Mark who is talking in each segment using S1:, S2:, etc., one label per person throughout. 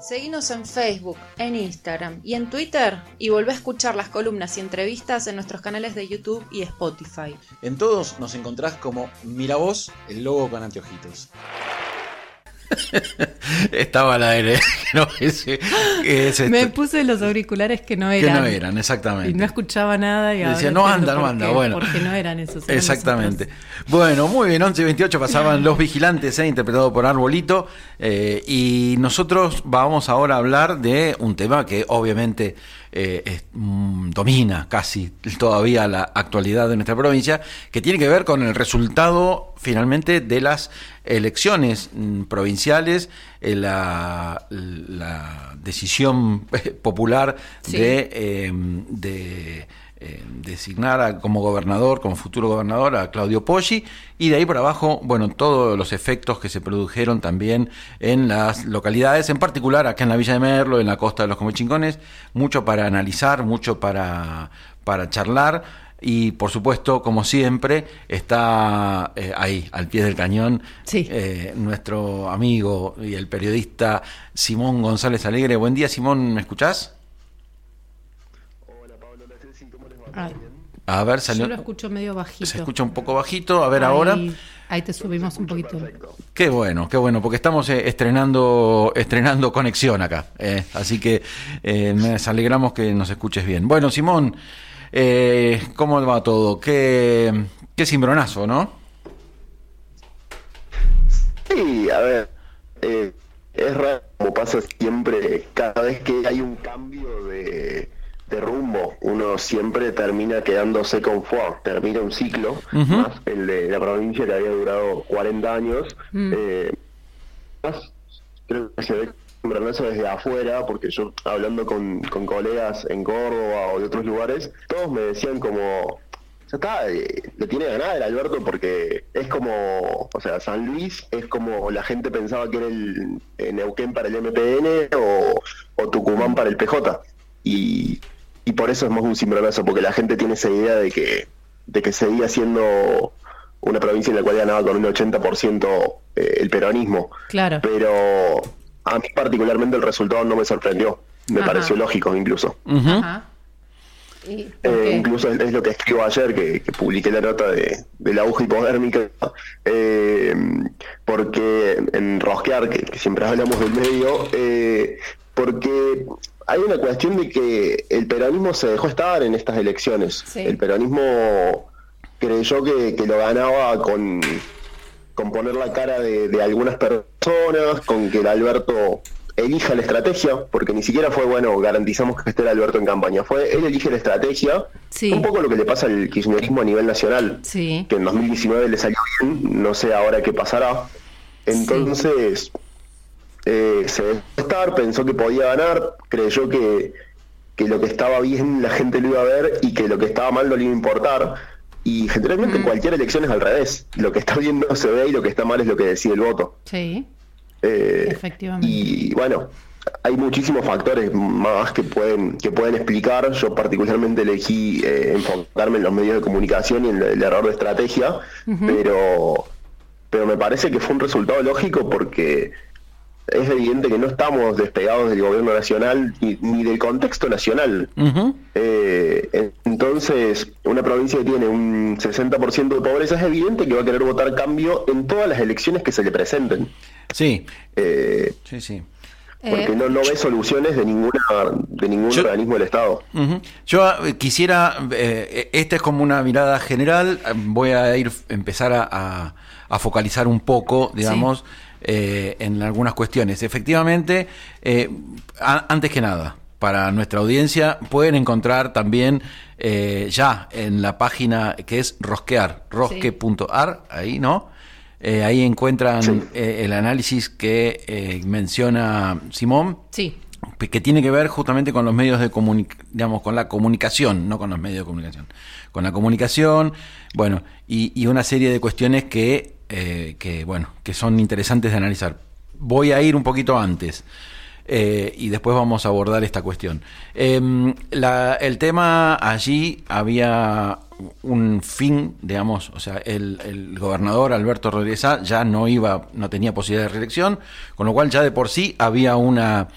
S1: Seguinos en Facebook, en Instagram y en Twitter y volvé a escuchar las columnas y entrevistas en nuestros canales de YouTube y Spotify.
S2: En todos nos encontrás como Miravoz, el logo con anteojitos.
S3: Estaba al aire. No, ese- ese-
S4: Me puse los auriculares que no
S3: que
S4: eran.
S3: no eran, exactamente.
S4: Y no escuchaba nada y
S3: Decía, no anda, no anda.
S4: qué,
S3: Bueno,
S4: Porque no eran esos. eran
S3: Exactamente. Bueno, muy bien, 11 y 28 pasaban Los Vigilantes, eh, interpretado por Arbolito. eh, y nosotros vamos ahora a hablar de un tema que obviamente eh, es- mm, domina casi todavía la actualidad de nuestra provincia, que tiene que ver con el resultado finalmente de las elecciones mm, provinciales, eh, la, la decisión eh, popular
S4: Sí.
S3: de, eh, de eh, designar a- como gobernador, como futuro gobernador a Claudio Poggi, y de ahí para abajo, bueno, todos los efectos que se produjeron también en las localidades, en particular acá en la Villa de Merlo, en la costa de los Comechingones, mucho para analizar, mucho para, para charlar. Y por supuesto, como siempre, está eh, ahí, al pie del cañón,
S4: Sí.
S3: eh, nuestro amigo y el periodista Simón González Alegre. Buen día, Simón, ¿me escuchás? A ver, salió.
S4: yo lo escucho medio bajito.
S3: Se escucha un poco bajito. A ver ahora.
S4: Ahí, ahí te subimos un poquito.
S3: Qué bueno, qué bueno, porque estamos eh, estrenando estrenando conexión acá. eh, así que eh, nos alegramos que nos escuches bien. Bueno, Simón, eh, ¿cómo va todo? Qué, qué cimbronazo, ¿no?
S5: Sí, a ver, eh, es raro como pasa siempre, cada vez que hay un cambio de, de rumbo, uno siempre termina quedándose confort, termina un ciclo,
S3: Ujú.
S5: más el de la provincia que había durado 40 años,
S4: Mm.
S5: eh, más creo que se ve eso desde afuera, porque yo hablando con, con colegas en Córdoba o de otros lugares, todos me decían como, ya está, eh, lo tiene ganada el Alberto porque es como, o sea, San Luis es como la gente pensaba que era el eh, Neuquén para el MPN o, o Tucumán para el PJ. Y, y por eso es más un cimbronazo, porque la gente tiene esa idea de que, de que seguía siendo una provincia en la cual ganaba con un 80% eh, el peronismo.
S4: Claro.
S5: Pero a mí particularmente el resultado no me sorprendió, me
S4: Ajá.
S5: pareció lógico incluso.
S4: Ajá. ¿Y por
S5: Eh, incluso es, es lo que escribo ayer, que, que publiqué la nota de, de la aguja hipodérmica, eh, porque en Rosquear, que, que siempre hablamos del medio, eh, porque hay una cuestión de que el peronismo se dejó estar en estas elecciones.
S4: Sí.
S5: El peronismo creyó que, que lo ganaba con, con poner la cara de, de algunas personas, con que el Alberto elija la estrategia, porque ni siquiera fue, bueno, garantizamos que esté el Alberto en campaña, fue él elige la estrategia,
S4: Sí.
S5: un poco lo que le pasa al kirchnerismo a nivel nacional,
S4: Sí.
S5: que en 2019 le salió bien, no sé ahora qué pasará. Entonces, eh, se dejó estar, pensó que podía ganar, creyó que, que lo que estaba bien la gente lo iba a ver y que lo que estaba mal no le iba a importar. Y generalmente cualquier elección es al revés. Lo que está bien no se ve y lo que está mal es lo que decide el voto.
S4: Sí.
S5: Eh,
S4: Efectivamente.
S5: Y bueno, hay muchísimos factores más que pueden que pueden explicar. Yo particularmente elegí eh, enfocarme en los medios de comunicación y en el error de estrategia, pero pero me parece que fue un resultado lógico porque es evidente que no estamos despegados del gobierno nacional ni, ni del contexto nacional. Eh, en- entonces, una provincia que tiene un 60% de pobreza es evidente que va a querer votar cambio en todas las elecciones que se le presenten.
S3: Sí,
S5: Eh,
S3: sí, sí.
S5: porque
S4: Eh,
S5: no, no ve soluciones de ninguna de ningún
S3: Yo-
S5: organismo del Estado.
S3: Yo quisiera, eh, esta es como una mirada general, voy a ir empezar a, a- a focalizar un poco, digamos, eh, en algunas cuestiones. Efectivamente, eh, antes que nada, para nuestra audiencia pueden encontrar también eh, ya en la página que es rosquear, rosque.ar, ahí, ¿no? Eh, ahí encuentran
S5: Sí.
S3: eh, el análisis que menciona Simón
S4: Sí.
S3: que tiene que ver justamente con los medios de comunicación, digamos, con la comunicación, no con los medios de comunicación, con la comunicación, bueno, y, y una serie de cuestiones que, eh, que, bueno, que son interesantes de analizar. Voy a ir un poquito antes. eh, y después vamos a abordar esta cuestión. Em, la- el tema allí había un fin, digamos, o sea, el, el gobernador Alberto Rodríguez A ya no iba, no tenía posibilidad de reelección, con lo cual ya de por sí había una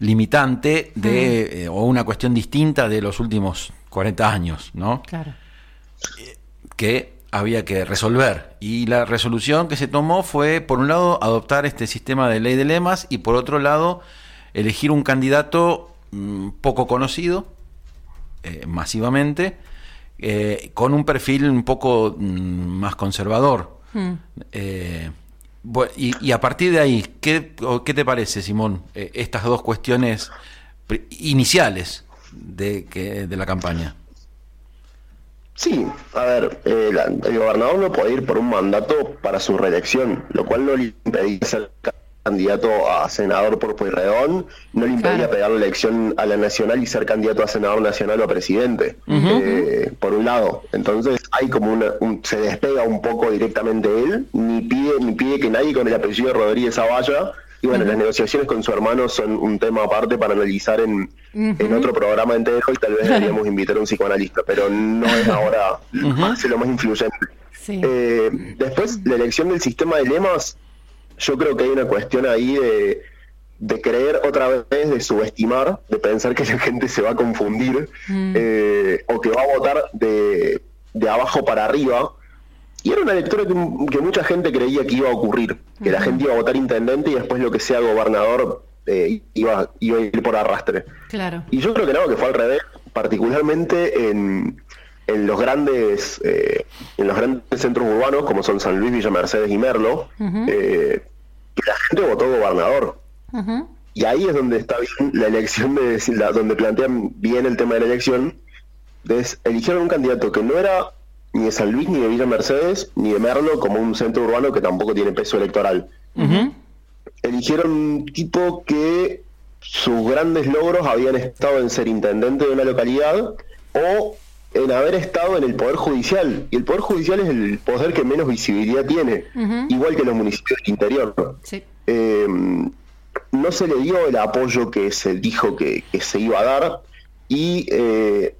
S3: limitante de, eh, o una cuestión distinta de los últimos 40 años, ¿no?
S4: Claro.
S3: que había que resolver. Y la resolución que se tomó fue, por un lado, adoptar este sistema de ley de lemas y por otro lado, elegir un candidato mm, poco conocido, eh, masivamente, eh, con un perfil un poco mm, más conservador.
S4: Mm.
S3: Eh, y, y a partir de ahí, ¿qué, qué te parece, Simón, eh, estas dos cuestiones iniciales de, que, de la campaña?
S5: Sí, a ver, eh, la- el gobernador no puede ir por un mandato para su reelección, lo cual no le impedía ser ca- candidato a senador por Pueyrredón, no le impedía
S4: Claro.
S5: pegar la elección a la nacional y ser candidato a senador nacional o a presidente, eh, por un lado. Entonces hay como una, un- se despega un poco directamente él, ni pide, ni pide que nadie con el apellido Rodríguez vaya. Y bueno, las negociaciones con su hermano son un tema aparte para analizar en, en otro programa entero y tal vez deberíamos invitar a un psicoanalista, pero no es ahora hace lo más influyente.
S4: Sí.
S5: Eh, después, la elección del sistema de lemas, yo creo que hay una cuestión ahí de, de creer otra vez, de subestimar, de pensar que la gente se va a confundir eh, o que va a votar de, de abajo para arriba. Y era una lectura que, que mucha gente creía que iba a ocurrir, que la gente iba a votar intendente y después lo que sea gobernador eh, iba, iba a ir por arrastre.
S4: Claro.
S5: Y yo creo que no, que fue al revés, particularmente en, en los grandes eh, en los grandes centros urbanos como son San Luis, Villa Mercedes y Merlo, eh, que la gente votó gobernador. Y ahí es donde está bien la elección de la- donde plantean bien el tema de la elección. Es, eligieron un candidato que no era ni de San Luis, ni de Villa Mercedes, ni de Merlo, como un centro urbano que tampoco tiene peso electoral eligieron un tipo que sus grandes logros habían estado en ser intendente de una localidad o en haber estado en el Poder Judicial. Y el Poder Judicial es el poder que menos visibilidad tiene, igual que los municipios del interior.
S4: Sí.
S5: Eh, no se le dio el apoyo que se dijo que, que se iba a dar y eh,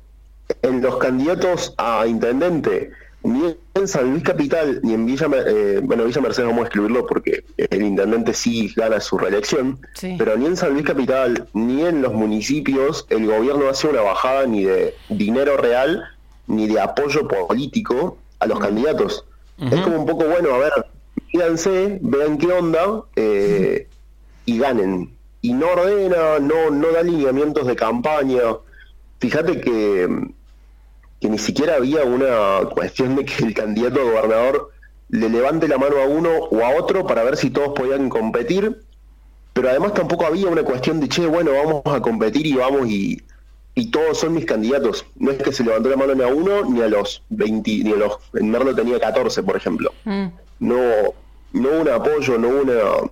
S5: en los candidatos a intendente ni en San Luis Capital ni en Villa eh, bueno Villa Mercedes vamos a excluirlo porque el intendente sí gana su reelección
S4: Sí.
S5: pero ni en San Luis Capital ni en los municipios el gobierno hace una bajada ni de dinero real ni de apoyo político a los candidatos es como un poco bueno a ver mídanse vean qué onda eh, y ganen. Y no ordena, no, no da lineamientos de campaña. Fíjate que, que ni siquiera había una cuestión de que el candidato a gobernador le levante la mano a uno o a otro para ver si todos podían competir, pero además tampoco había una cuestión de, che, bueno, vamos a competir y vamos y, y todos son mis candidatos. No es que se levantó la mano ni a uno ni a los 20, ni a los... En Merlo tenía 14, por ejemplo
S4: Mm.
S5: no, no hubo un apoyo, no hubo una,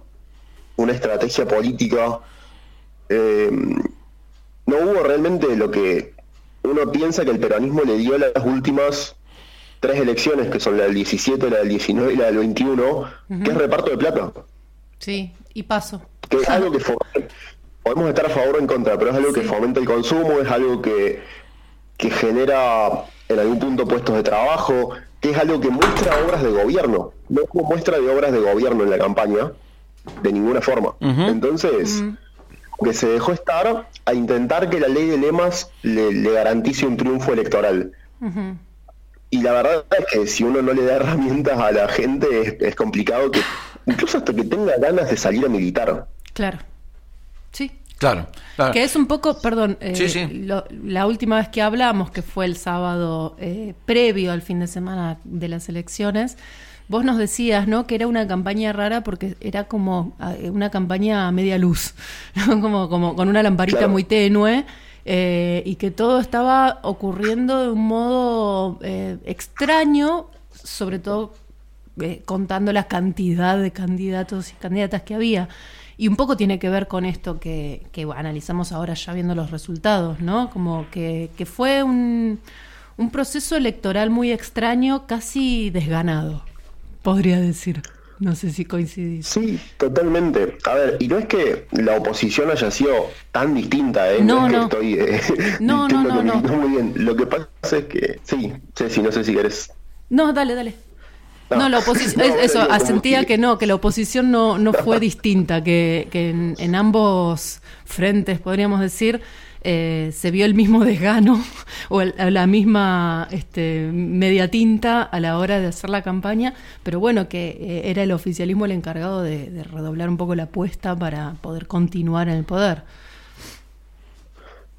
S5: una estrategia política, eh, no hubo realmente lo que uno piensa que el peronismo le dio las últimas tres elecciones, que son la del 17, la del 19 y la del 21, que es reparto de plata,
S4: Sí. Y paso.
S5: que es algo que podemos estar a favor o en contra, pero es algo que fomenta el consumo, es algo que, que genera en algún punto puestos de trabajo, que es algo que muestra obras de gobierno, no como muestra de obras de gobierno en la campaña, de ninguna forma. Entonces, que se dejó estar a intentar que la ley de lemas le, le garantice un triunfo electoral. Y la verdad es que si uno no le da herramientas a la gente, es, es complicado que, incluso hasta que tenga ganas de salir a militar.
S4: Claro. Sí.
S3: Claro, claro.
S4: Que es un poco, perdón, eh,
S3: Sí, sí.
S4: lo- la última vez que hablamos, que fue el sábado eh, previo al fin de semana de las elecciones, vos nos decías, ¿no? Que era una campaña rara porque era como eh, una campaña a media luz, ¿no? Como, como con una lamparita
S5: Claro.
S4: muy tenue. eh, y que todo estaba ocurriendo de un modo eh, extraño, sobre todo eh, contando la cantidad de candidatos y candidatas que había. Y un poco tiene que ver con esto que, que analizamos ahora ya viendo los resultados, ¿no? Como que, que fue un, un proceso electoral muy extraño, casi desganado, podría decir. No sé si coincidís.
S5: Sí, totalmente. A ver, y no es que la oposición haya sido tan distinta, ¿eh?
S4: No,
S5: es que
S4: no.
S5: estoy. eh,
S4: No, no, no, no.
S5: muy bien. Lo que pasa es que. Sí, Ceci, no sé si querés.
S4: No, dale, dale.
S5: No.
S4: No, la oposición,
S5: No,
S4: es- eso,
S5: como
S4: asentía
S5: que-
S4: que no, que la oposición no, no fue distinta, que, que en, en ambos frentes, podríamos decir, eh, se vio el mismo desgano o el- la misma este, media tinta a la hora de hacer la campaña, pero bueno, que eh, era el oficialismo el encargado de, de redoblar un poco la apuesta para poder continuar en el poder.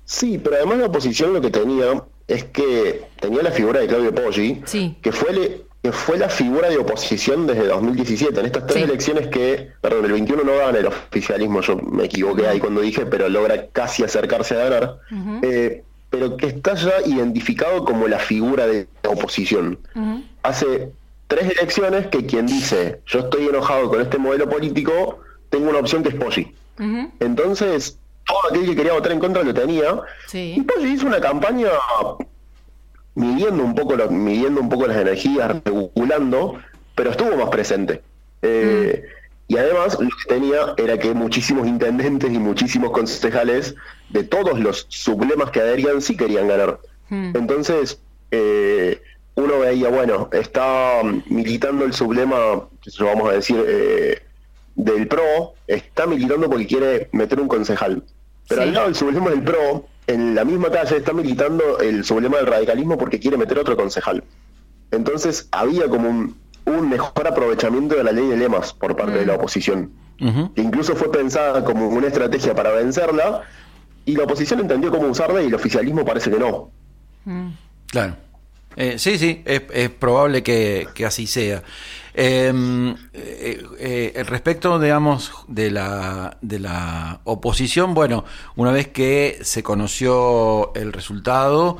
S5: Sí, pero además la oposición lo que tenía es que tenía la figura de Claudio Poggi,
S4: Sí.
S5: que fue le- que fue la figura de oposición desde 2017. En estas tres
S4: Sí.
S5: elecciones que, perdón, el 21 no gana el oficialismo, yo me equivoqué ahí cuando dije, pero logra casi acercarse a ganar, eh, pero que está ya identificado como la figura de la oposición. Hace tres elecciones que quien dice, yo estoy enojado con este modelo político, tengo una opción que es Poggi. Entonces, todo aquel que quería votar en contra lo tenía.
S4: Sí.
S5: Y Poggi hizo una campaña midiendo un poco lo- midiendo un poco las energías, regulando, pero estuvo más presente. Eh, Y además lo que tenía era que muchísimos intendentes y muchísimos concejales de todos los sublemas que adherían sí querían ganar.
S4: Mm.
S5: Entonces, eh, uno veía, bueno, está militando el sublema, vamos a decir, eh, del PRO, está militando porque quiere meter un concejal. Pero
S4: Sí.
S5: al lado del sublema del PRO, en la misma calle, está militando el sublema del radicalismo porque quiere meter otro concejal. Entonces, había como un, un mejor aprovechamiento de la ley de lemas por parte de la oposición
S3: Ujú.
S5: que incluso fue pensada como una estrategia para vencerla, y la oposición entendió cómo usarla y el oficialismo parece que no.
S4: Mm.
S3: Claro. Eh, sí, sí, es, probable que, así sea. Eh, eh, eh, respecto, digamos, de la, de la oposición, bueno, una vez que se conoció el resultado,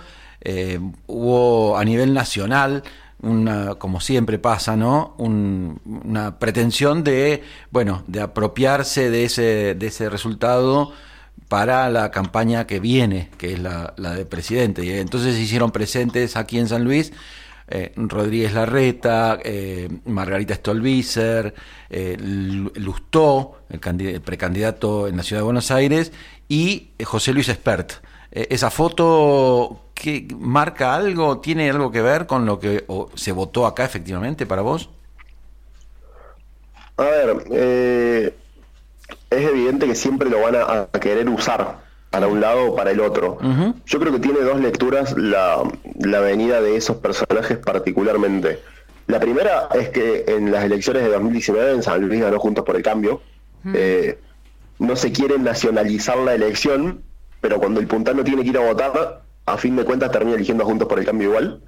S3: hubo a nivel nacional una, como siempre pasa, ¿no? Un- una pretensión de, bueno, de apropiarse de ese, de ese resultado para la campaña que viene, que es la, la de presidente. Y entonces se hicieron presentes aquí en San Luis eh, Rodríguez Larreta, eh, Margarita Stolbizer, eh, Lu- Lustó, el, candi- el precandidato en la ciudad de Buenos Aires, y José Luis Espert. ¿Esa foto qué, marca algo? ¿Tiene algo que ver con lo que se votó acá efectivamente para vos?
S5: A ver, es evidente que siempre lo van a, a querer usar para un lado o para el otro. Yo creo que tiene dos lecturas la, la venida de esos personajes particularmente. La primera es que en las elecciones de 2019 en San Luis ganó Juntos por el Cambio. Eh, no se quiere nacionalizar la elección, pero cuando el puntano tiene que ir a votar, a fin de cuentas termina eligiendo a Juntos por el Cambio igual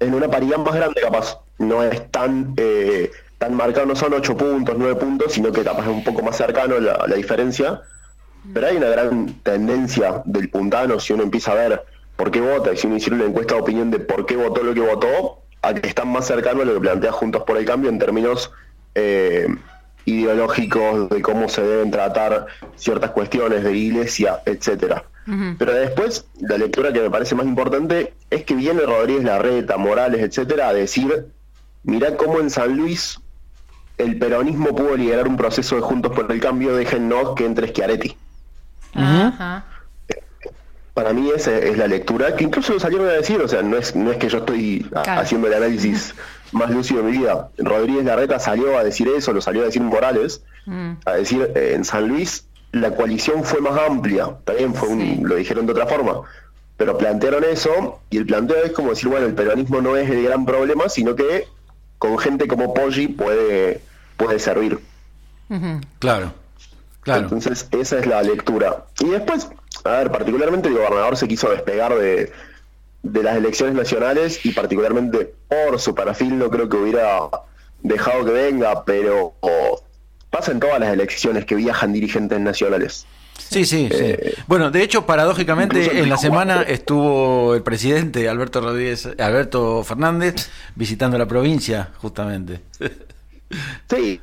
S5: en una paridad más grande capaz. No es tan eh, tan marcado, no son 8 puntos, 9 puntos, sino que capaz es un poco más cercano la, la diferencia. Pero hay una gran tendencia del puntano, si uno empieza a ver por qué vota, y si uno hiciera una encuesta de opinión de por qué votó lo que votó, a que están más cercanos a lo que plantea Juntos por el Cambio en términos eh, ideológicos, de cómo se deben tratar ciertas cuestiones de iglesia, etcétera. Pero después, la lectura que me parece más importante es que viene Rodríguez Larreta, Morales, etcétera, a decir, mirá cómo en San Luis el peronismo pudo liderar un proceso de Juntos por el Cambio, déjennos que entre Schiaretti.
S4: Ajá.
S5: Para mí esa es la lectura, que incluso lo salieron a decir, o sea, no es, no es que yo estoy
S4: Claro.
S5: haciendo el análisis más lúcido de mi vida. Rodríguez Larreta salió a decir eso, lo salió a decir Morales,
S4: Mm.
S5: a decir, eh, en San Luis la coalición fue más amplia, también fue un,
S4: Sí.
S5: lo dijeron de otra forma, pero plantearon eso, y el planteo es como decir, bueno, el peronismo no es el gran problema, sino que con gente como Poggi puede, puede servir.
S3: Claro, claro.
S5: Entonces, esa es la lectura. Y después, a ver, particularmente el gobernador se quiso despegar de, de las elecciones nacionales y particularmente por su perfil no creo que hubiera dejado que venga, pero oh, pasa en todas las elecciones que viajan dirigentes nacionales.
S3: Sí, sí, sí.
S5: Eh,
S3: Bueno, de hecho, paradójicamente, en la semana estuvo el presidente Alberto Rodríguez, Alberto Fernández, visitando la provincia, justamente.
S5: Sí,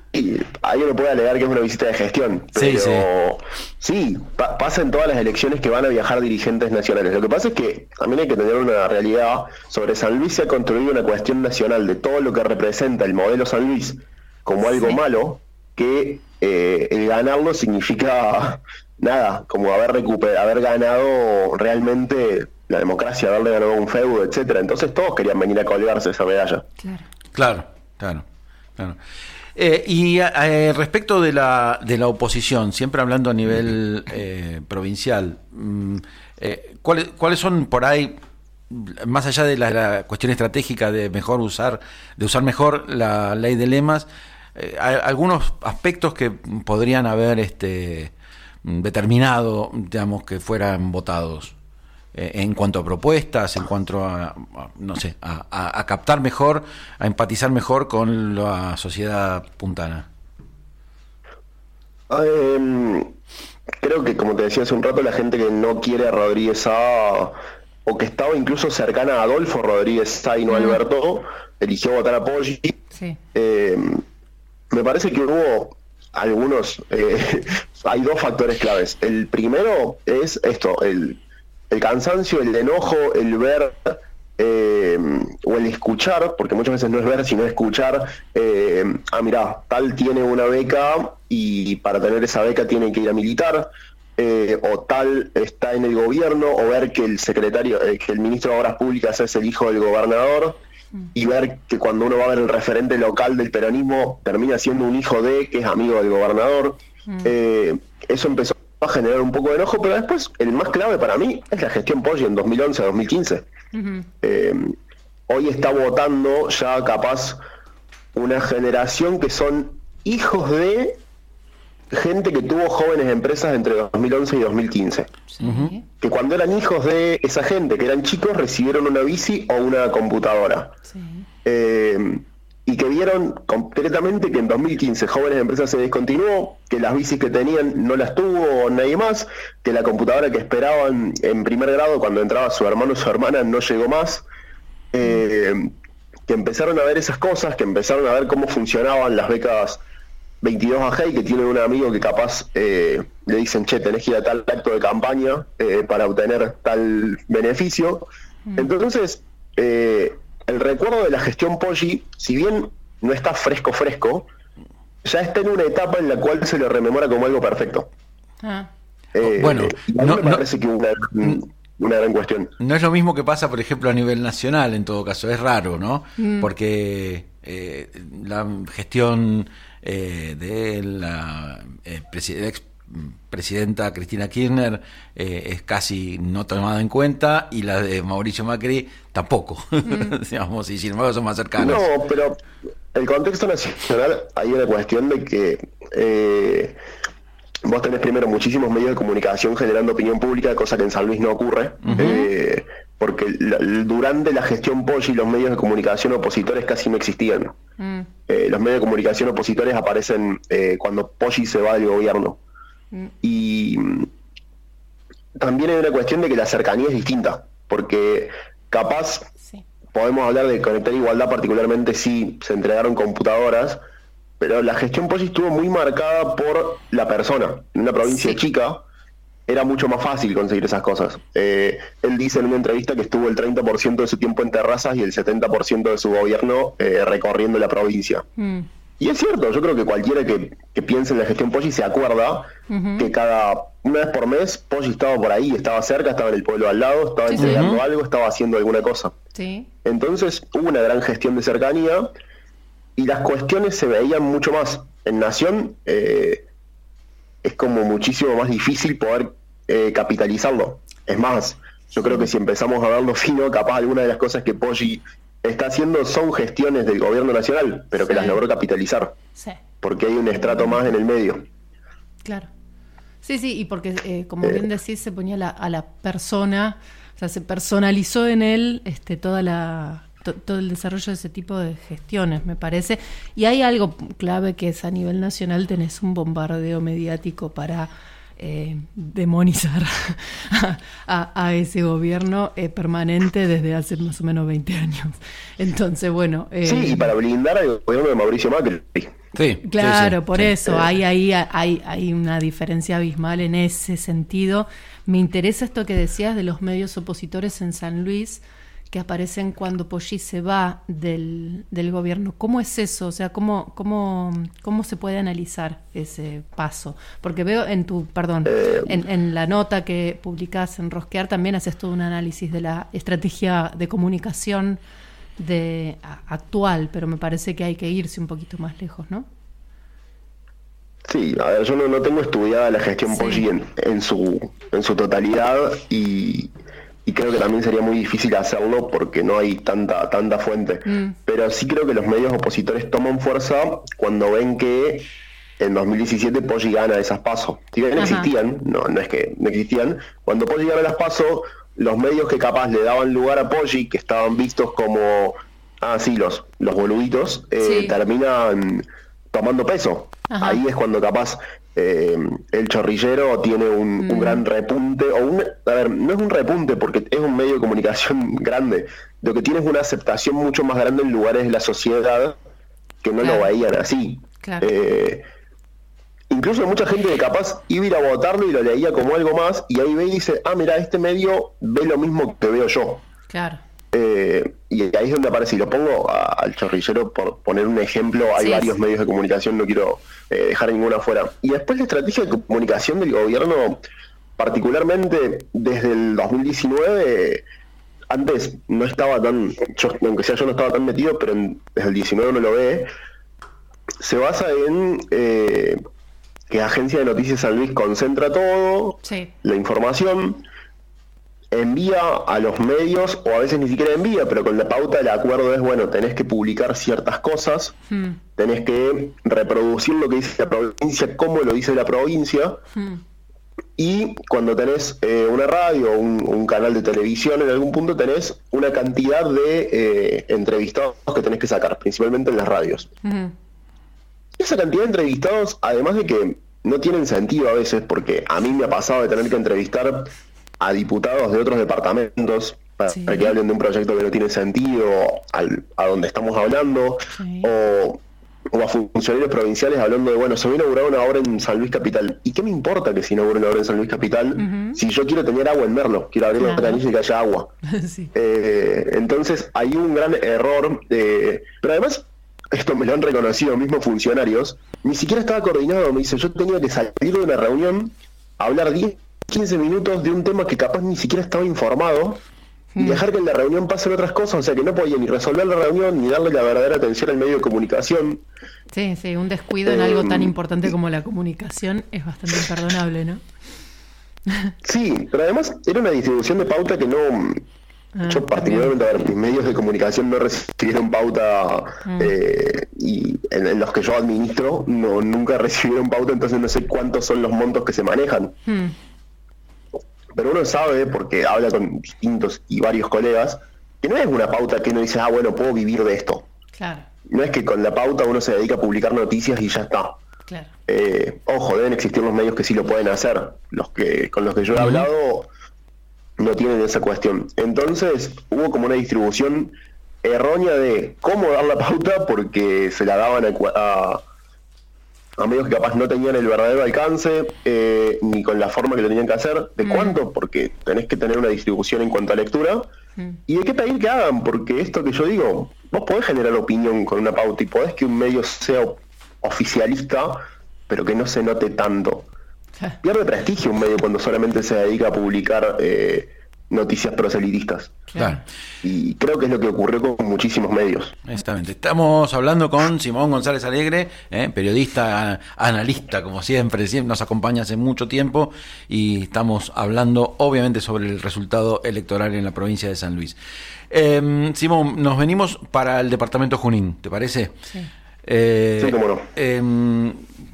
S5: ahí uno puede alegar que es una visita de gestión,
S3: Sí,
S5: pero sí, pa- pasa en todas las elecciones que van a viajar dirigentes nacionales. Lo que pasa es que también hay que tener una realidad. Sobre San Luis se ha construido una cuestión nacional de todo lo que representa el modelo San Luis como algo malo, que eh, el ganarlo significa nada, como haber recuperado, haber ganado realmente la democracia, haberle ganado un feudo, etcétera. Entonces todos querían venir a colgarse esa medalla.
S4: Claro.
S3: Claro, claro, claro. Eh, y eh, respecto de la, de la oposición, siempre hablando a nivel eh, provincial, mm, eh, ¿cuáles, ¿cuáles son por ahí, más allá de la, la cuestión estratégica de mejor usar, de usar mejor la ley de lemas, eh, algunos aspectos que podrían haber este, determinado, digamos, que fueran votados? eh, en cuanto a propuestas, en cuanto a, a- no sé, a, a- a captar mejor, a empatizar mejor con la sociedad puntana.
S5: Eh, creo que, como te decía hace un rato, la gente que no quiere a Rodríguez Sá o que estaba incluso cercana a Adolfo Rodríguez Sá y no a Alberto, eligió votar a Poggi.
S4: Sí.
S5: Eh, me parece que hubo algunos, eh, hay dos factores claves. El primero es esto, el, cansancio, el enojo, el ver eh, o el escuchar, porque muchas veces no es ver, sino escuchar, eh, ah, mirá, tal tiene una beca y para tener esa beca tiene que ir a militar. eh, o tal está en el gobierno, o ver que el secretario, eh, que el ministro de Obras Públicas es el hijo del gobernador, y ver que cuando uno va a ver el referente local del peronismo termina siendo un hijo de que es amigo del gobernador. Eh, eso empezó a generar un poco de enojo, pero después el más clave para mí es la gestión Poggi en 2011-2015.
S4: Ujú.
S5: Eh, hoy está votando ya capaz una generación que son hijos de gente que tuvo jóvenes empresas entre 2011 y 2015
S4: Sí.
S5: que cuando eran hijos de esa gente, que eran chicos, recibieron una bici o una computadora.
S4: Sí.
S5: Eh, y que vieron concretamente que en 2015 Jóvenes Empresas se descontinuó, que las bicis que tenían no las tuvo nadie más, que la computadora que esperaban en primer grado cuando entraba su hermano o su hermana no llegó más, eh, que empezaron a ver esas cosas, que empezaron a ver cómo funcionaban las becas 22 a Hey, que tienen un amigo que capaz eh, le dicen, che, tenés que ir a tal acto de campaña eh, para obtener tal beneficio. Entonces, eh, el recuerdo de la gestión Poggi, si bien no está fresco fresco, ya está en una etapa en la cual se lo rememora como algo perfecto.
S4: Ah,
S5: Eh,
S3: Bueno,
S5: a mí
S3: no-
S5: me
S3: no-
S5: parece que una, una gran cuestión.
S3: No es lo mismo que pasa, por ejemplo, a nivel nacional, en todo caso. Es raro, ¿no? Porque la gestión eh, de la eh, ex presidenta Cristina Kirchner eh, es casi no tomada en cuenta y la de Mauricio Macri tampoco. Digamos, y sin embargo son más cercanas.
S5: No, pero el contexto nacional hay una cuestión de que eh, vos tenés primero muchísimos medios de comunicación generando opinión pública, cosa que en San Luis no ocurre, eh, porque la- durante la gestión Poggi los medios de comunicación opositores casi no existían.
S4: mm,
S5: Eh, los medios de comunicación opositores aparecen eh, cuando Poggi se va del gobierno. Y mm, también hay una cuestión de que la cercanía es distinta, porque capaz
S4: sí.
S5: podemos hablar de conectar igualdad, particularmente si se entregaron computadoras, pero la gestión Poggi estuvo muy marcada por la persona. En una provincia
S4: Sí.
S5: chica era mucho más fácil conseguir esas cosas. Eh, él dice en una entrevista que estuvo el 30% de su tiempo en terrazas y el 70% de su gobierno eh, recorriendo la provincia.
S4: Mm,
S5: Y es cierto, yo creo que cualquiera que, que piense en la gestión Poggi se acuerda que cada una vez por mes Poggi estaba por ahí, estaba cerca, estaba en el pueblo al lado, estaba
S4: Sí,
S5: entregando algo, estaba haciendo alguna cosa.
S4: sí.
S5: Entonces hubo una gran gestión de cercanía y las cuestiones se veían mucho más. En Nación eh, es como muchísimo más difícil poder eh, capitalizarlo. Es más, yo creo que si empezamos a verlo fino, capaz algunas de las cosas que Poggi está haciendo son gestiones del gobierno nacional, pero que
S4: Sí.
S5: las logró capitalizar,
S4: Sí.
S5: porque hay un estrato más en el medio.
S4: Claro. Sí, sí, y porque, eh, como bien decís, se ponía la- a la persona, o sea, se personalizó en él este, toda la, todo el desarrollo de ese tipo de gestiones, me parece. Y hay algo clave que es a nivel nacional, tenés un bombardeo mediático para eh, demonizar a, a- a ese gobierno eh, permanente desde hace más o menos 20 años. Entonces, bueno... eh,
S5: Sí, y para blindar al gobierno de Mauricio Macri.
S3: Sí,
S4: Claro,
S3: sí, sí,
S4: por
S3: sí.
S4: eso, hay ahí hay, hay una diferencia abismal en ese sentido. Me interesa esto que decías de los medios opositores en San Luis, que aparecen cuando Poggi se va del, del, gobierno. ¿Cómo es eso? O sea, ¿cómo, cómo, ¿cómo se puede analizar ese paso? Porque veo en tu, perdón, en, en la nota que publicás en Rosquear también haces todo un análisis de la estrategia de comunicación de actual, pero me parece que hay que irse un poquito más lejos, ¿no?
S5: Sí, a ver, yo no, tengo estudiada la gestión sí. en, su, en su totalidad y, creo que también sería muy difícil hacerlo porque no hay tanta, tanta fuente. Mm. Pero sí creo que los medios opositores toman fuerza cuando ven que en 2017 Poggi gana esas pasos. Si bien existían, no, no es que no existían, cuando Poggi gana las pasos, los medios que capaz le daban lugar a Poggi, que estaban vistos como, ah, sí, los, los boluditos, eh, terminan tomando peso. Ahí es cuando capaz eh, el chorrillero tiene un, mm. gran repunte, o un, a ver, no es un repunte porque es un medio de comunicación grande, lo que tiene es una aceptación mucho más grande en lugares de la sociedad que no lo veían así. Eh, incluso mucha gente que capaz iba a ir a votarlo y lo leía como algo más, y ahí ve y dice, ah, mira, este medio ve lo mismo que veo yo.
S4: Claro.
S5: Eh, y ahí es donde aparece, y lo pongo al chorrillero por poner un ejemplo, hay varios medios de comunicación, no quiero eh, dejar ninguna afuera. Y después la estrategia de comunicación del gobierno, particularmente desde el 2019, antes no estaba tan, aunque sea yo no estaba tan metido, pero desde el 19 no lo ve, se basa en eh, que la Agencia de Noticias San Luis concentra todo, la información, envía a los medios, o a veces ni siquiera envía, pero con la pauta el acuerdo es, bueno, tenés que publicar ciertas cosas, hmm. tenés que reproducir lo que dice la provincia, como lo dice la provincia, hmm. y cuando tenés eh, una radio o un, canal de televisión, en algún punto tenés una cantidad de eh, entrevistados que tenés que sacar, principalmente en las radios. Hmm. Esa cantidad de entrevistados, además de que no tienen sentido a veces, porque a mí me ha pasado de tener que entrevistar a diputados de otros departamentos para, que hablen de un proyecto que no tiene sentido a donde estamos hablando, o, a funcionarios provinciales hablando de, bueno, se va a inaugurar una obra en San Luis Capital. ¿Y qué me importa que se inaugure una obra en San Luis Capital si yo quiero tener agua en Merlo? Quiero abrir la canilla y que haya agua. Eh, entonces hay un gran error, de, pero además esto me lo han reconocido mismos funcionarios, ni siquiera estaba coordinado, me dice, yo tenía que salir de una reunión, hablar 10 15 minutos de un tema que capaz ni siquiera estaba informado y hmm. dejar que en la reunión pasen otras cosas, o sea que no podía ni resolver la reunión ni darle la verdadera atención al medio de comunicación.
S4: Sí, sí, un descuido en algo tan em, importante como la comunicación es bastante imperdonable, ¿no?
S5: sí, pero además era una distribución de pauta que no... Ah, yo particularmente, a ver, mis medios de comunicación no recibieron pauta hmm. eh, y en, los que yo administro no nunca recibieron pauta, entonces no sé cuántos son los montos que se manejan. Hmm pero uno sabe, porque habla con distintos y varios colegas, que no es una pauta que uno dice, ah, bueno, puedo vivir de esto.
S4: Claro.
S5: No es que con la pauta uno se dedica a publicar noticias y ya está.
S4: Claro.
S5: Eh, ojo, deben existir los medios que sí lo pueden hacer. Los que con los que yo he hablado no tienen esa cuestión. Entonces hubo como una distribución errónea de cómo dar la pauta porque se la daban a a medios que capaz no tenían el verdadero alcance, eh, ni con la forma que lo tenían que hacer. ¿De mm. cuánto? Porque tenés que tener una distribución en cuanto a lectura. Mm. ¿Y de qué pedir que hagan? Porque esto que yo digo, vos podés generar opinión con una pauta y podés que un medio sea oficialista, pero que no se note tanto. Pierde prestigio un medio cuando solamente se dedica a publicar eh, noticias proselitistas.
S3: Claro.
S5: Y creo que es lo que ocurrió con muchísimos medios.
S3: Exactamente. Estamos hablando con Simón González Alegre, eh, periodista, analista, como siempre, siempre nos acompaña hace mucho tiempo y estamos hablando obviamente sobre el resultado electoral en la provincia de San Luis. Em, Simón, nos venimos para el departamento Junín, ¿te parece?
S5: Sí. Eh, sí, cómo no.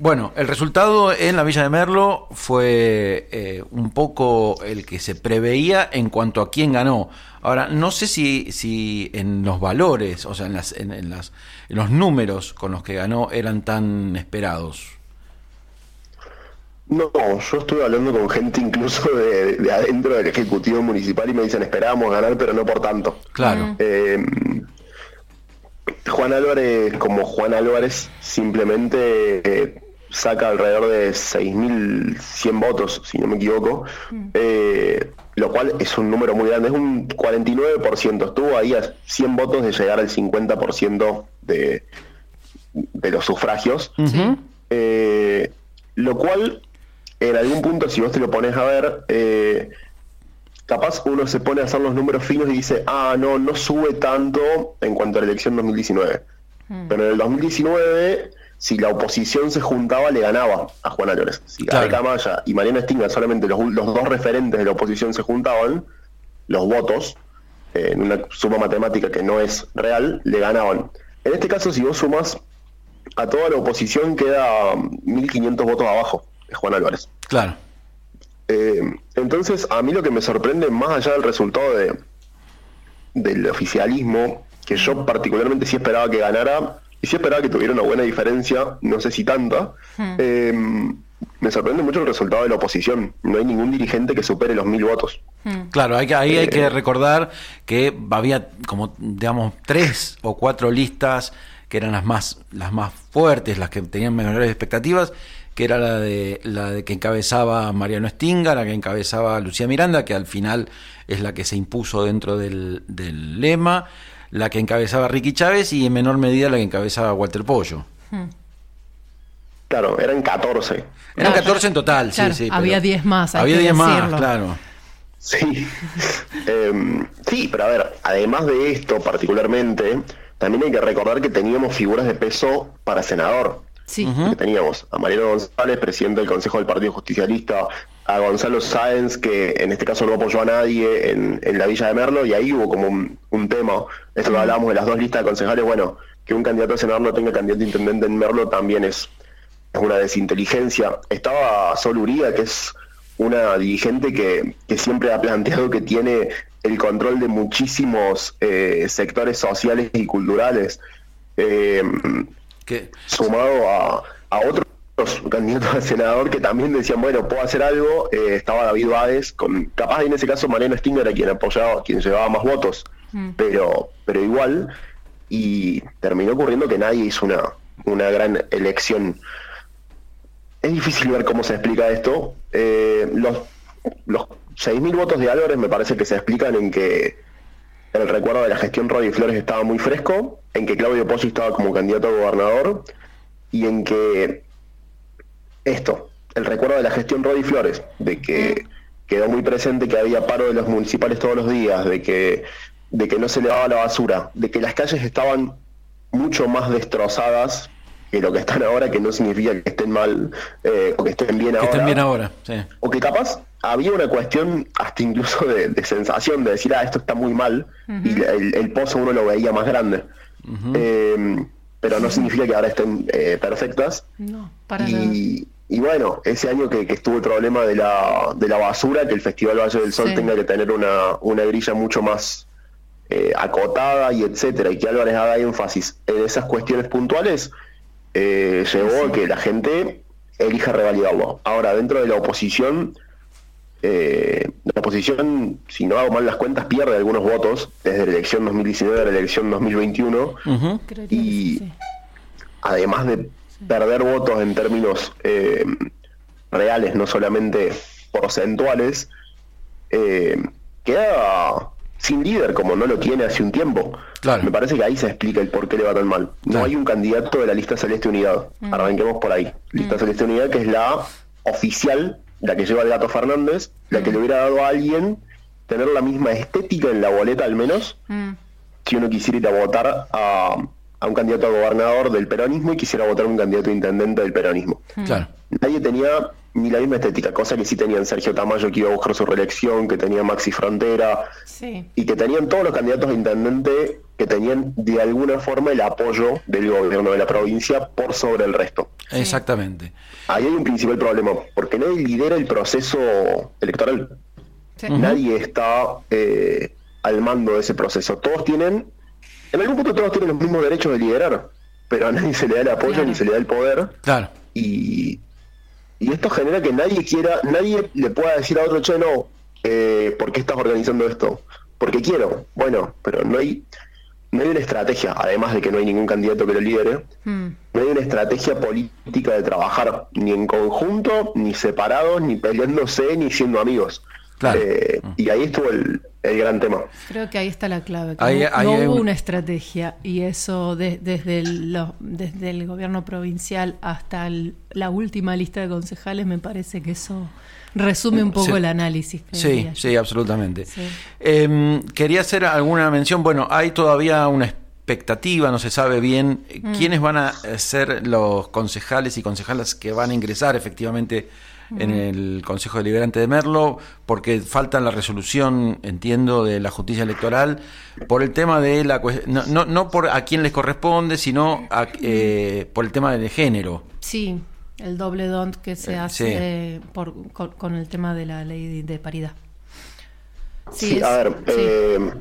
S3: Bueno, el resultado en la Villa de Merlo fue eh, un poco el que se preveía en cuanto a quién ganó. Ahora, no sé si, si en los valores, o sea, en, las, en, las, en los números con los que ganó eran tan esperados.
S5: No, yo estuve hablando con gente incluso de, adentro del Ejecutivo Municipal y me dicen esperábamos ganar, pero no por tanto.
S3: Claro.
S5: Eh, Juan Álvarez, como Juan Álvarez, simplemente eh, saca alrededor de 6.100 votos, si no me equivoco, eh, lo cual es un número muy grande, es un 49%, estuvo ahí a 100 votos de llegar al 50% de, de los sufragios, eh, lo cual en algún punto, si vos te lo pones a ver, eh, capaz uno se pone a hacer los números finos y dice, ah, no, no sube tanto en cuanto a la elección 2019. Pero en el 2019, si la oposición se juntaba, le ganaba a Juan Álvarez. Si
S3: Claro.
S5: Camaya y Mariano Stinga, solamente los, los dos referentes de la oposición se juntaban, los votos, eh, en una suma matemática que no es real, le ganaban. En este caso, si vos sumas a toda la oposición, queda 1.500 votos abajo de Juan Álvarez.
S3: Claro.
S5: Eh, entonces, a mí lo que me sorprende, más allá del resultado de, del oficialismo, que yo particularmente sí esperaba que ganara, y sí esperaba que tuviera una buena diferencia, no sé si tanta, eh, me sorprende mucho el resultado de la oposición. No hay ningún dirigente que supere los mil votos.
S3: Claro, hay que, ahí hay que recordar que había como, digamos, tres o cuatro listas que eran las más, las más fuertes, las que tenían menores expectativas, que era la de la de que encabezaba Mariano Stinga, la que encabezaba Lucía Miranda, que al final es la que se impuso dentro del, del lema, la que encabezaba Ricky Chávez y en menor medida la que encabezaba Walter Pollo.
S5: Claro, eran 14.
S3: Eran
S4: Claro.
S3: 14 en total,
S4: Claro,
S3: sí, sí.
S4: había
S3: pero-
S4: 10 más, hay
S3: Había
S4: que
S3: 10 más, claro.
S5: Sí. Em, sí, pero a ver, además de esto particularmente, también hay que recordar que teníamos figuras de peso para senador.
S4: Sí.
S5: que teníamos a Mariano González, presidente del Consejo del Partido Justicialista, a Gonzalo Sáenz, que en este caso no apoyó a nadie en, en la Villa de Merlo, y ahí hubo como un, un tema, esto que hablábamos de las dos listas de concejales, bueno, que un candidato a senador no tenga candidato a intendente en Merlo también es, es una desinteligencia. Estaba Sol Uría, que es una dirigente que, que siempre ha planteado que tiene el control de muchísimos eh, sectores sociales y culturales. Eh, Sumado a, a otros candidatos a senador que también decían, bueno, puedo hacer algo, eh, estaba David Báez, con, capaz en ese caso Mariano Stinger era quien apoyaba, quien llevaba más votos, pero, pero igual, y terminó ocurriendo que nadie hizo una, una gran elección. Es difícil ver cómo se explica esto. Eh, los, los 6.000 votos de Álvarez me parece que se explican en que el recuerdo de la gestión Rodi Flores estaba muy fresco, en que Claudio Pozzi estaba como candidato a gobernador y en que esto, el recuerdo de la gestión Rodi Flores, de que quedó muy presente que había paro de los municipales todos los días, de que, de que no se levaba la basura, de que las calles estaban mucho más destrozadas que lo que están ahora, que no significa que estén mal eh, o que estén bien
S3: que
S5: ahora
S3: estén bien ahora, sí.
S5: o que capaz había una cuestión hasta incluso de, de sensación de decir, ah, esto está muy mal, y el, el pozo uno lo veía más grande. Eh, pero no significa que ahora estén eh, perfectas.
S4: No, para nada.
S5: Y, y bueno, ese año que, que estuvo el problema de la, de la basura, que el Festival Valle del Sol
S4: Sí.
S5: tenga que tener una, una grilla mucho más eh, acotada y etcétera, y que Álvarez haga énfasis en esas cuestiones puntuales, eh, llevó a que la gente elija revalidarlo. Ahora, dentro de la oposición, eh, la oposición, si no hago mal las cuentas, pierde algunos votos desde la elección 2019 a la elección 2021
S3: Ujú.
S4: Creería que
S5: y
S4: sí.
S5: además de perder votos en términos eh, reales, no solamente porcentuales, eh, queda sin líder como no lo tiene hace un tiempo.
S3: Claro.
S5: Me parece que ahí se explica el por qué le va tan mal. No
S3: Claro.
S5: hay un candidato de la lista Celeste Unidad. Arranquemos por ahí. Lista Celeste Unidad, que es la oficial, la que lleva el gato Fernández, la que le hubiera dado a alguien tener la misma estética en la boleta al menos,
S4: Mm,
S5: si uno quisiera ir a votar a, a un candidato a gobernador del peronismo y quisiera votar a un candidato a intendente del peronismo.
S3: Claro.
S5: Nadie tenía ni la misma estética, cosa que sí tenían Sergio Tamayo que iba a buscar su reelección, que tenía Maxi Frontera
S4: sí.
S5: y que tenían todos los candidatos a intendente que tenían de alguna forma el apoyo del gobierno de la provincia por sobre el resto.
S3: Exactamente.
S5: Ahí hay un principal problema, porque nadie lidera el proceso electoral.
S4: Sí.
S5: Nadie está eh, al mando de ese proceso. Todos tienen, en algún punto todos tienen los mismos derechos de liderar, pero a nadie se le da el apoyo
S4: Claro.
S5: ni se le da el poder.
S3: Claro.
S5: Y, y esto genera que nadie quiera, nadie le pueda decir a otro, che, no, eh, ¿por qué estás organizando esto? Porque quiero. Bueno, pero no hay, no hay una estrategia, además de que no hay ningún candidato que lo lidere,
S4: Mm.
S5: no hay una estrategia política de trabajar ni en conjunto, ni separados, ni peleándose, ni siendo amigos.
S3: Claro.
S5: Eh, y ahí estuvo el, el gran tema.
S4: Creo que ahí está la clave. que
S3: Ahí-
S4: no
S3: ahí
S4: no
S3: hay
S4: hubo
S3: un-
S4: una estrategia y eso de- desde, el, lo- desde el gobierno provincial hasta el- la última lista de concejales me parece que eso resume un poco
S3: Sí.
S4: el análisis.
S3: Sí,
S4: yo.
S3: sí, absolutamente.
S4: Sí.
S3: Em, quería hacer alguna mención. Bueno, hay todavía una expectativa, no se sabe bien eh,
S4: Mm.
S3: quiénes van a ser los concejales y concejalas que van a ingresar efectivamente en el Consejo Deliberante de Merlo, porque falta la resolución, entiendo, de la justicia electoral, por el tema de la no, no, no por a quién les corresponde, sino a, eh, por el tema del género.
S4: Sí, el doble don que se
S3: Eh,
S4: hace por, con, con el tema de la ley de, de paridad.
S5: Sí,
S4: es-
S5: a ver,
S4: sí.
S5: eh,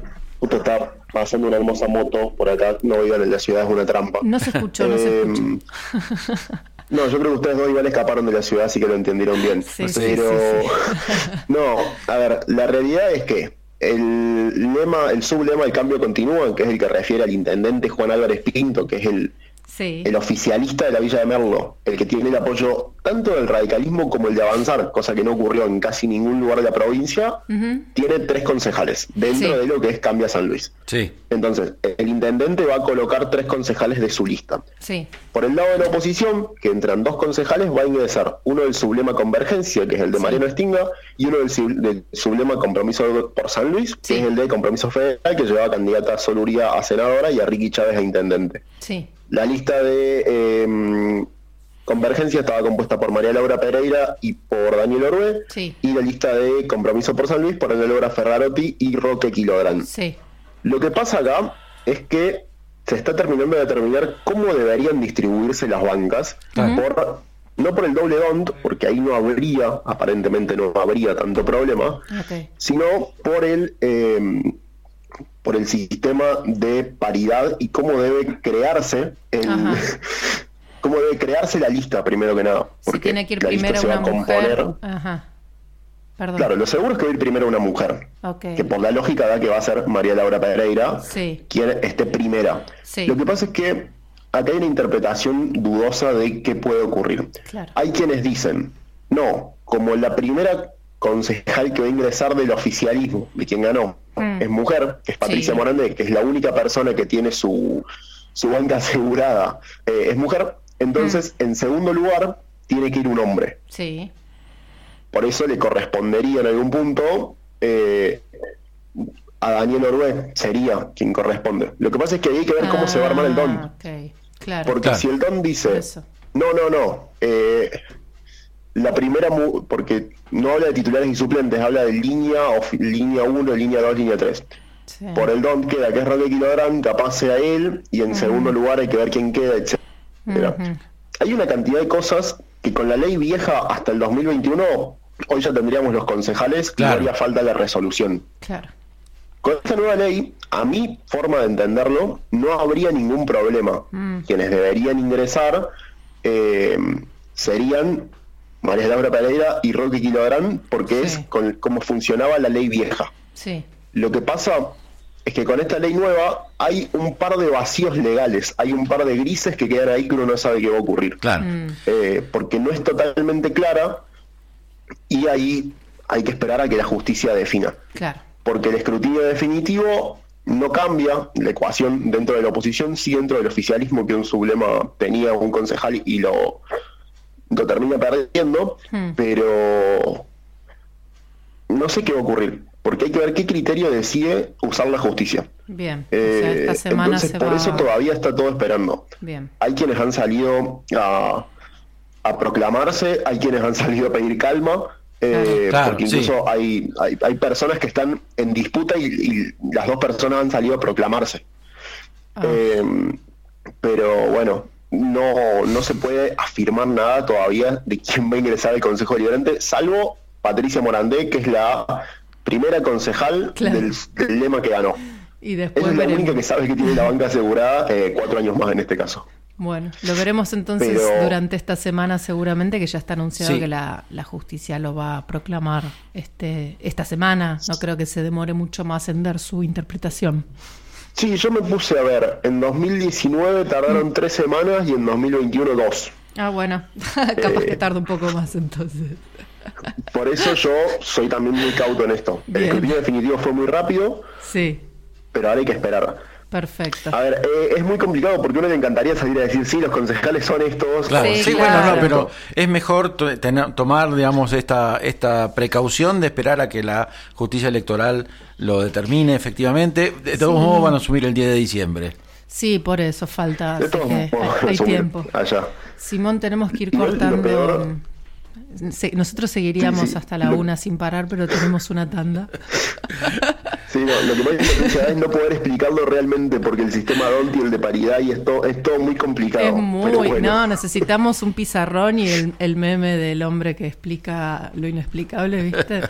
S5: justo está pasando una hermosa moto por acá, no vivan en la ciudad, es una trampa.
S4: No se escuchó, no se
S5: Eh,
S4: escuchó.
S5: No, yo creo que ustedes dos igual escaparon de la ciudad, así que lo entendieron bien.
S4: Sí, sí,
S5: Pero,
S4: sí,
S5: no, a ver, la realidad es que el lema, el sublema del cambio continúa, que es el que refiere al intendente Juan Álvarez Pinto, que es el,
S4: Sí.
S5: el oficialista de la Villa de Merlo, el que tiene el apoyo tanto del radicalismo como el de avanzar, cosa que no ocurrió en casi ningún lugar de la provincia, tiene tres concejales dentro
S4: Sí.
S5: de lo que es Cambia San Luis.
S3: Sí.
S5: Entonces, el intendente va a colocar tres concejales de su lista.
S4: Sí.
S5: Por el lado de la oposición, que entran dos concejales, va a ingresar uno del Sublema Convergencia, que es el de Mariano Estinga, y uno del, sub- del Sublema Compromiso por San Luis,
S4: Sí.
S5: que es el de Compromiso Federal, que lleva a candidata a Soluría a senadora y a Ricky Chávez a intendente.
S4: Sí.
S5: La lista de eh, Convergencia estaba compuesta por María Laura Pereira y por Daniel Orbe,
S4: Sí.
S5: y la lista de Compromiso por San Luis por Ana Laura Ferrarotti y Roque Quilodrán.
S4: Sí.
S5: Lo que pasa acá es que se está terminando de determinar cómo deberían distribuirse las bancas, por, no por el doble DONT, porque ahí no habría, aparentemente no habría tanto problema, sino por el eh, por el sistema de paridad y cómo debe crearse el, cómo debe crearse la lista primero que nada.
S4: Si
S5: porque
S4: tiene que ir
S5: la lista
S4: primero
S5: se va
S4: una
S5: a
S4: mujer.
S5: componer-
S4: Ajá. Perdón.
S5: Claro, lo seguro es que va a ir primero una mujer. Que por la lógica da que va a ser María Laura Pereira
S4: Sí.
S5: quien esté primera.
S4: Sí.
S5: Lo que pasa es que acá hay una interpretación dudosa de qué puede ocurrir.
S4: Claro.
S5: Hay quienes dicen, no, como la primera concejal que va a ingresar del oficialismo, de quien ganó,
S4: Mm.
S5: es mujer, que es Patricia
S4: Sí.
S5: Morandé, que es la única persona que tiene su, su banca asegurada, eh, es mujer, entonces
S4: Mm.
S5: en segundo lugar tiene que ir un hombre.
S4: Sí.
S5: Por eso le correspondería en algún punto eh, a Daniel Orbe, sería quien corresponde. Lo que pasa es que ahí hay que ver cómo se va a armar el don.
S4: Ah, Ok. Claro.
S5: Porque
S3: Claro.
S5: si el don dice,
S4: Eso.
S5: no, no, no, eh, la primera, mu- porque no habla de titulares y suplentes, habla de línea, o fi- línea 1, línea 2, línea 3.
S4: Sí.
S5: Por el don queda que es Roque Kilodrán, capaz sea él, y en segundo lugar hay que ver quién queda, etc. Hay una cantidad de cosas que con la ley vieja hasta el 2021, hoy ya tendríamos los concejales
S3: Claro.
S5: y no haría falta la resolución.
S4: Claro.
S5: Con esta nueva ley, a mi forma de entenderlo, no habría ningún problema.
S4: Mm.
S5: Quienes deberían ingresar eh, serían María Laura Pereira y Roque Kilográn, porque
S4: Sí.
S5: es con, como funcionaba la ley vieja.
S4: Sí.
S5: Lo que pasa es que con esta ley nueva hay un par de vacíos legales, hay un par de grises que quedan ahí que uno no sabe qué va a ocurrir.
S3: Claro.
S4: Mm.
S5: Eh, porque no es totalmente clara y ahí hay que esperar a que la justicia defina
S4: Claro.
S5: porque el escrutinio definitivo no cambia la ecuación dentro de la oposición, sí dentro del oficialismo, que un sublema tenía un concejal y lo, lo termina perdiendo,
S4: Hmm.
S5: pero no sé qué va a ocurrir, porque hay que ver qué criterio decide usar la justicia.
S4: Bien. o sea,
S5: Eh,
S4: esta semana
S5: entonces,
S4: se
S5: por
S4: va.
S5: eso todavía está todo esperando.
S4: Bien.
S5: Hay quienes han salido a, a proclamarse, hay quienes han salido a pedir calma, eh,
S3: Claro,
S5: porque
S3: sí.
S5: incluso hay, hay, hay personas que están en disputa y, y las dos personas han salido a proclamarse.
S4: Ah.
S5: Eh, pero bueno, no, no se puede afirmar nada todavía de quién va a ingresar al Consejo Deliberante, salvo Patricia Morandé, que es la primera concejal
S4: Claro.
S5: del, del lema que ganó.
S4: Y después
S5: es la
S4: veremos.
S5: única que sabe que tiene la banca asegurada eh, cuatro años más en este caso.
S4: Bueno, lo veremos entonces
S5: Pero-
S4: durante esta semana seguramente que ya está anunciado
S3: Sí.
S4: que la, la justicia lo va a proclamar este esta semana. No creo que se demore mucho más en dar su interpretación.
S5: Sí, yo me puse a ver. En 2019 tardaron tres semanas y en 2021 dos.
S4: Ah, bueno, capaz que tarda un poco más entonces.
S5: Por eso yo soy también muy cauto en esto. El
S4: Bien.
S5: escrutinio definitivo fue muy rápido,
S4: Sí,
S5: pero ahora hay que esperar.
S4: Perfecto.
S5: A ver, eh, es muy complicado porque a uno le encantaría salir a decir, sí, los concejales son estos.
S3: Claro,
S1: Sí,
S3: sí,
S1: claro.
S3: bueno, no, pero es mejor tener- tomar, digamos, esta, esta precaución de esperar a que la justicia electoral lo determine efectivamente. De todos modos van a subir el 10 de diciembre.
S4: Sí, por eso falta,
S5: De
S4: así
S5: todos
S4: que hay,
S5: modos,
S4: hay
S5: asumir
S4: tiempo.
S5: Allá.
S4: Simón, tenemos que ir cortando. nosotros seguiríamos
S5: Sí, sí.
S4: hasta la una sin parar, pero tenemos una tanda.
S5: Sí, no, lo que más importancia es no poder explicarlo realmente porque el sistema Donti, el de paridad y esto es todo muy complicado.
S4: Es muy,
S5: bueno.
S4: no, necesitamos un pizarrón y el, el meme del hombre que explica lo inexplicable, ¿viste?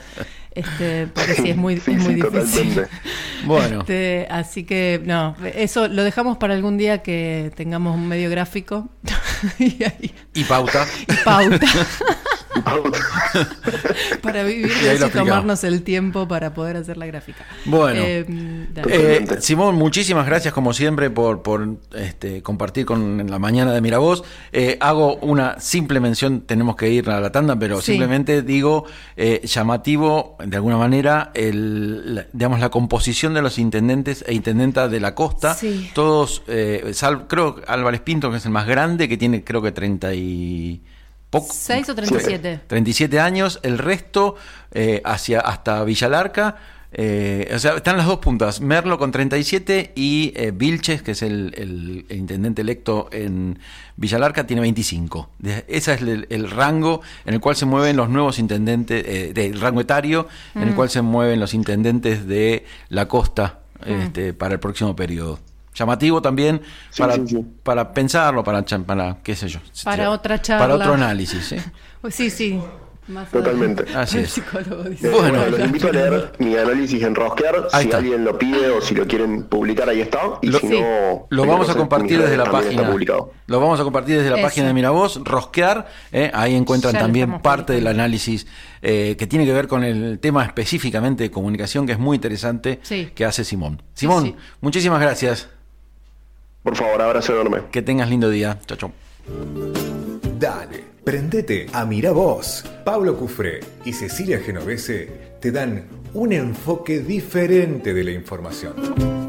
S4: Este, porque sí, es muy,
S5: Sí,
S4: es muy
S5: sí,
S4: difícil.
S5: totalmente.
S3: Bueno,
S4: Este, así que, no, eso lo dejamos para algún día que tengamos un medio gráfico y, ahí-
S3: y pauta.
S4: y pauta para vivir
S3: Y
S4: de
S3: ahí
S4: eso
S3: lo
S4: y tomarnos el tiempo para poder hacer la gráfica.
S3: Bueno.
S4: Eh.
S3: Eh. Simón, muchísimas gracias como siempre por, por este, compartir con en la mañana de Miravoz. Eh, hago una simple mención, tenemos que ir a la tanda, pero
S4: Sí.
S3: simplemente digo eh, llamativo de alguna manera el, la- digamos la composición de los intendentes e intendentas de la costa.
S4: Sí.
S3: Todos, eh, sal- creo que Álvarez Pinto, que es el más grande, que tiene creo que 30 y poco.
S4: ¿Seis o 37?
S3: 37 años, el resto eh, hacia hasta Villalarca. eh, o sea, están las dos puntas, Merlo con 37 y eh, Vilches, que es el, el- el intendente electo en Villalarca, tiene 25. De- Ese es el, el rango en el cual se mueven los nuevos intendentes, eh, del rango etario, en el cual se mueven los intendentes de la costa este, para el próximo periodo. Llamativo también
S5: Sí,
S3: para,
S5: sí, sí.
S3: para pensarlo, para, para qué sé yo.
S4: Para otra
S3: Para
S4: charla.
S3: otro análisis, ¿sí?
S4: Pues sí, sí. Más
S5: Totalmente.
S3: Así
S4: El
S3: es.
S4: psicólogo dice.
S5: Eh,
S3: Bueno.
S5: bueno, los invito a leer mi análisis en Rosquear.
S3: Ahí
S5: Si
S3: está.
S5: alguien lo pide o si lo quieren publicar, ahí está. Y
S3: Lo-
S5: si
S3: Sí.
S5: no,
S3: Lo vamos a compartir desde la página. Lo vamos a compartir desde la
S4: Eso.
S3: página de Miravoz, Rosquear. eh, ahí encuentran
S4: Ya
S3: también parte del análisis eh, que tiene que ver con el tema específicamente de comunicación, que es muy interesante,
S4: Sí.
S3: que hace Simón. Simón,
S4: sí.
S3: muchísimas gracias.
S5: Por favor, abrazo enorme.
S3: Que tengas lindo día. Chao, chao.
S6: Dale, prendete a Mira Vos. Pablo Cufré y Cecilia Genovese te dan un enfoque diferente de la información.